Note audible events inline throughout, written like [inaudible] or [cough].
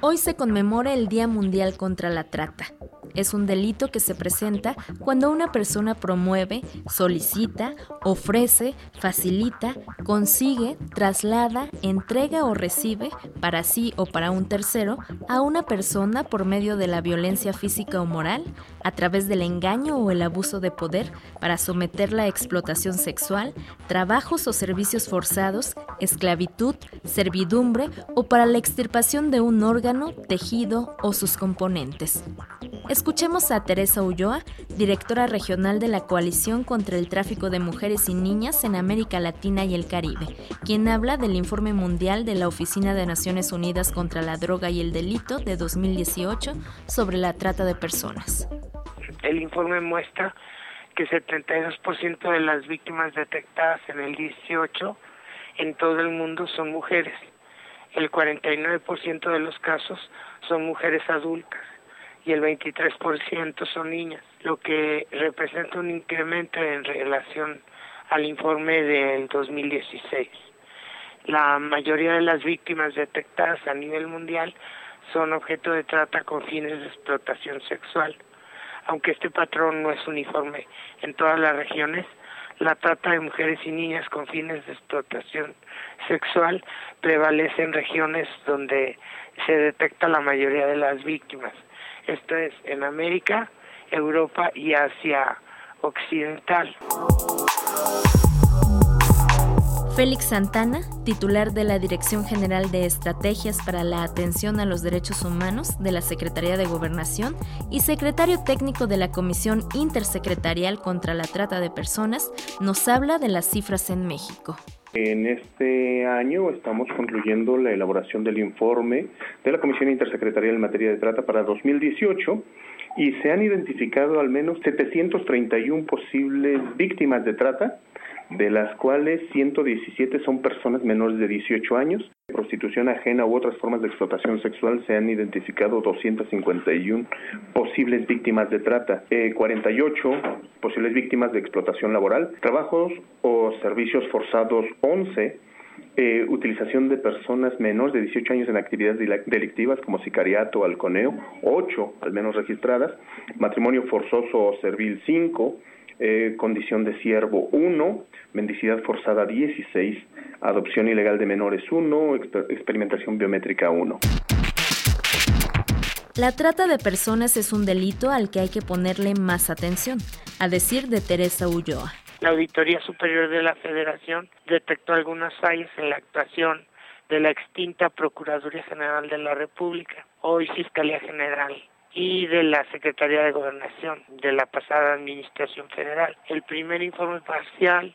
Hoy se conmemora el Día Mundial contra la Trata. Es un delito que se presenta cuando una persona promueve, solicita, ofrece, facilita, consigue, traslada, entrega o recibe, para sí o para un tercero, a una persona por medio de la violencia física o moral, a través del engaño o el abuso de poder, para someterla a explotación sexual, trabajos o servicios forzados, esclavitud, servidumbre o para la extirpación de un órgano, tejido o sus componentes. Escuchemos a Teresa Ulloa, directora regional de la Coalición contra el Tráfico de Mujeres y Niñas en América Latina y el Caribe, quien habla del informe mundial de la Oficina de Naciones Unidas contra la Droga y el Delito de 2018 sobre la trata de personas. El informe muestra que 72% de las víctimas detectadas en el 18 en todo el mundo son mujeres. El 49% de los casos son mujeres adultas y el 23% son niñas, lo que representa un incremento en relación al informe del 2016. La mayoría de las víctimas detectadas a nivel mundial son objeto de trata con fines de explotación sexual. Aunque este patrón no es uniforme en todas las regiones, la trata de mujeres y niñas con fines de explotación sexual prevalece en regiones donde se detecta la mayoría de las víctimas. Esto es en América, Europa y Asia Occidental. Félix Santana, titular de la Dirección General de Estrategias para la Atención a los Derechos Humanos de la Secretaría de Gobernación y secretario técnico de la Comisión Intersecretarial contra la Trata de Personas, nos habla de las cifras en México. En este año estamos concluyendo la elaboración del informe de la Comisión Intersecretarial en materia de trata para 2018 y se han identificado al menos 731 posibles víctimas de trata de las cuales 117 son personas menores de 18 años. Prostitución ajena u otras formas de explotación sexual se han identificado 251 posibles víctimas de trata, 48 eh, posibles víctimas de explotación laboral, trabajos o servicios forzados 11, eh, utilización de personas menores de 18 años en actividades delictivas como sicariato o halconeo, 8 al menos registradas, matrimonio forzoso o servil 5, eh, condición de siervo 1, mendicidad forzada 16, adopción ilegal de menores 1, experimentación biométrica 1. La trata de personas es un delito al que hay que ponerle más atención, a decir de Teresa Ulloa. La Auditoría Superior de la Federación detectó algunas fallas en la actuación de la extinta Procuraduría General de la República, hoy Fiscalía General, y de la Secretaría de Gobernación de la pasada Administración Federal. El primer informe parcial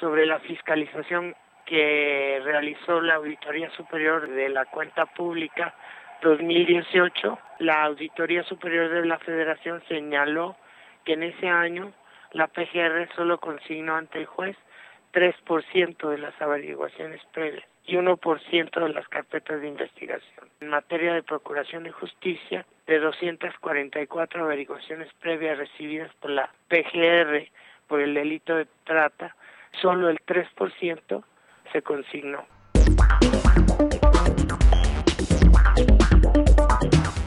sobre la fiscalización que realizó la Auditoría Superior de la Cuenta Pública 2018, la Auditoría Superior de la Federación señaló que en ese año la PGR solo consignó ante el juez 3% de las averiguaciones previas y 1% de las carpetas de investigación. En materia de procuración de justicia, de 244 averiguaciones previas recibidas por la PGR por el delito de trata, solo el 3% se consignó.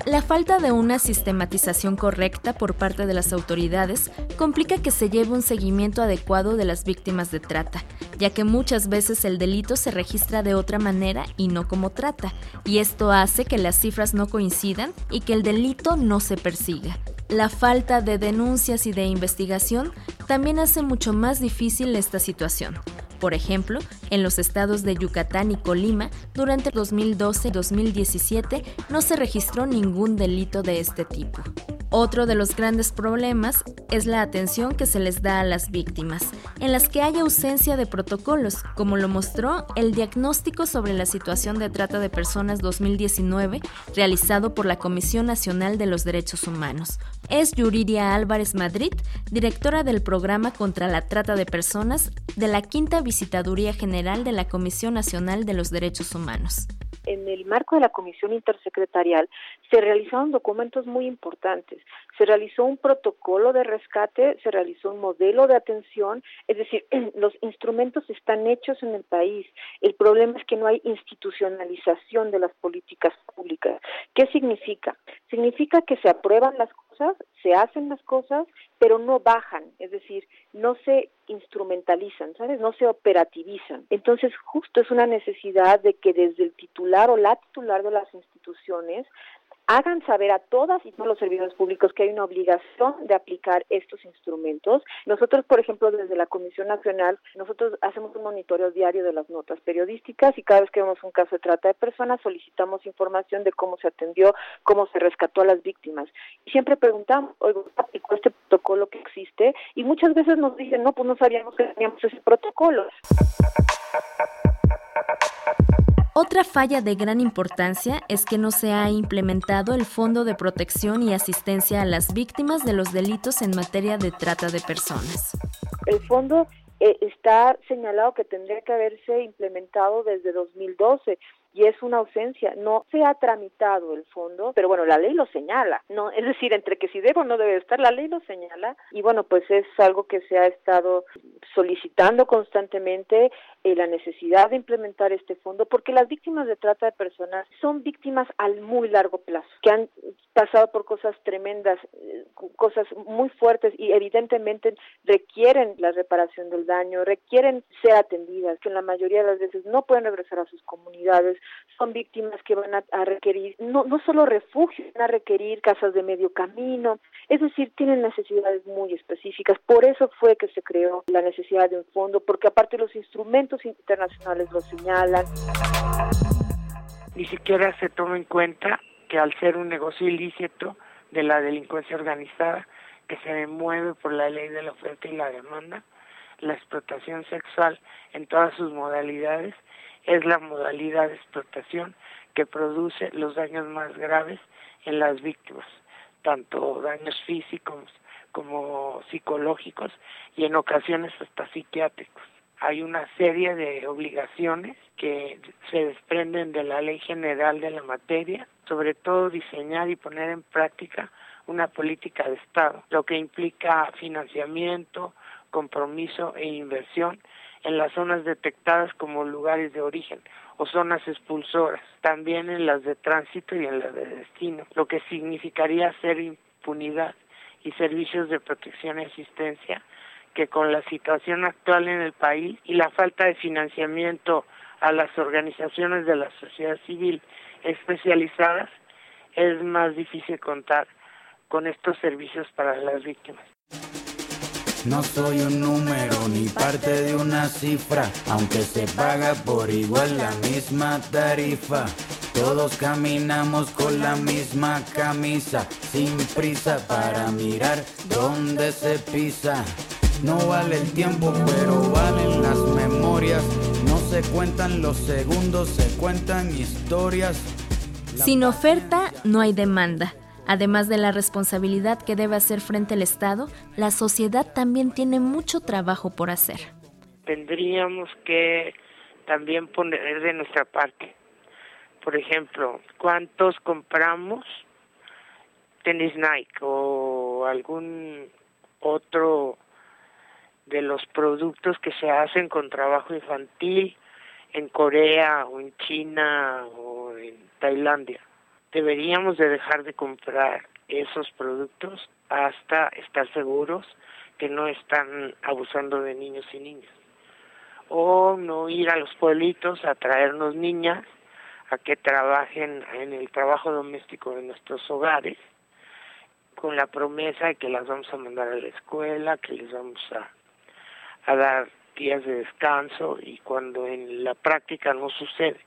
La falta de una sistematización correcta por parte de las autoridades complica que se lleve un seguimiento adecuado de las víctimas de trata, ya que muchas veces el delito se registra de otra manera y no como trata, y esto hace que las cifras no coincidan y que el delito no se persiga. La falta de denuncias y de investigación también hace mucho más difícil esta situación. Por ejemplo, en los estados de Yucatán y Colima, durante 2012-2017 no se registró ningún delito de este tipo. Otro de los grandes problemas es la atención que se les da a las víctimas, en las que hay ausencia de protocolos, como lo mostró el diagnóstico sobre la situación de trata de personas 2019 realizado por la Comisión Nacional de los Derechos Humanos. Es Yuridia Álvarez Madrid, directora del programa contra la trata de personas de la Quinta Visitaduría General de la Comisión Nacional de los Derechos Humanos en el marco de la Comisión Intersecretarial se realizaron documentos muy importantes. Se realizó un protocolo de rescate, se realizó un modelo de atención, es decir, [clears throat] los instrumentos están hechos en el país. El problema es que no hay institucionalización de las políticas públicas. ¿Qué significa? Significa que se aprueban las cosas, se hacen las cosas, pero no bajan, es decir, no se instrumentalizan, ¿sabes? No se operativizan. Entonces, justo es una necesidad de que desde el titular o la titular de las instituciones hagan saber a todas y todos los servidores públicos que hay una obligación de aplicar estos instrumentos. Nosotros, por ejemplo, desde la Comisión Nacional, nosotros hacemos un monitoreo diario de las notas periodísticas y cada vez que vemos un caso de trata de personas solicitamos información de cómo se atendió, cómo se rescató a las víctimas. Y siempre preguntamos, oiga, ¿aplicó este protocolo que existe? Y muchas veces nos dicen, no, pues no sabíamos que teníamos ese protocolo. Otra falla de gran importancia es que no se ha implementado el Fondo de Protección y Asistencia a las Víctimas de los Delitos en materia de trata de personas. El fondo eh, está señalado que tendría que haberse implementado desde 2012 y es una ausencia. No se ha tramitado el fondo, pero bueno, la ley lo señala, no, es decir, entre que si debe o no debe estar, la ley lo señala y bueno, pues es algo que se ha estado solicitando constantemente eh, la necesidad de implementar este fondo porque las víctimas de trata de personas son víctimas al muy largo plazo, que han pasado por cosas tremendas, eh, cosas muy fuertes y evidentemente requieren la reparación del daño, requieren ser atendidas, que en la mayoría de las veces no pueden regresar a sus comunidades, son víctimas que van a, requerir no, no solo refugio, van a requerir casas de medio camino, es decir, tienen necesidades muy específicas. Por eso fue que se creó la necesidad de un fondo, porque aparte los instrumentos internacionales lo señalan. Ni siquiera se toma en cuenta que al ser un negocio ilícito de la delincuencia organizada que se mueve por la ley de la oferta y la demanda, la explotación sexual en todas sus modalidades es la modalidad de explotación que produce los daños más graves en las víctimas, tanto daños físicos como psicológicos y en ocasiones hasta psiquiátricos. Hay una serie de obligaciones que se desprenden de la ley general de la materia, sobre todo diseñar y poner en práctica una política de Estado, lo que implica financiamiento, compromiso e inversión en las zonas detectadas como lugares de origen o zonas expulsoras, también en las de tránsito y en las de destino, lo que significaría hacer impunidad y servicios de protección y asistencia que con la situación actual en el país y la falta de financiamiento a las organizaciones de la sociedad civil especializadas es más difícil contar con estos servicios para las víctimas. No soy un número ni parte de una cifra, aunque se paga por igual la misma tarifa. Todos caminamos con la misma camisa, sin prisa para mirar dónde se pisa. No vale el tiempo, pero valen las memorias. No se cuentan los segundos, se cuentan historias. Sin oferta no hay demanda. Además de la responsabilidad que debe hacer frente al Estado, la sociedad también tiene mucho trabajo por hacer. Tendríamos que también poner de nuestra parte. Por ejemplo, ¿cuántos compramos tenis Nike o algún otro de los productos que se hacen con trabajo infantil en Corea o en China o en Tailandia? deberíamos de dejar de comprar esos productos hasta estar seguros que no están abusando de niños y niñas. O no ir a los pueblitos a traernos niñas a que trabajen en el trabajo doméstico de nuestros hogares con la promesa de que las vamos a mandar a la escuela, que les vamos a, dar días de descanso y cuando en la práctica no sucede,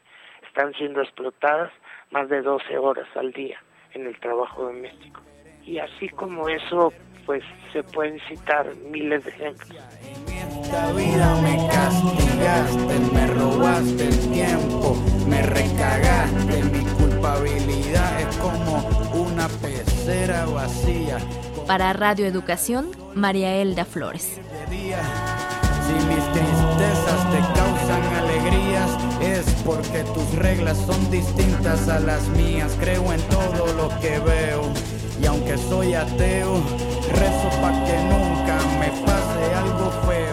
están siendo explotadas más de 12 horas al día en el trabajo doméstico. Y así como eso, pues se pueden citar miles de ejemplos. Esta vida me castigaste, me robaste el tiempo, me recagaste, mi culpabilidad es como una pecera vacía. Para Radio Educación, María Elda Flores. Si mis tristezas te causan alegrías, es porque tus Tus reglas son distintas a las mías, creo en todo lo que veo. Y aunque soy ateo, rezo para que nunca me pase algo feo.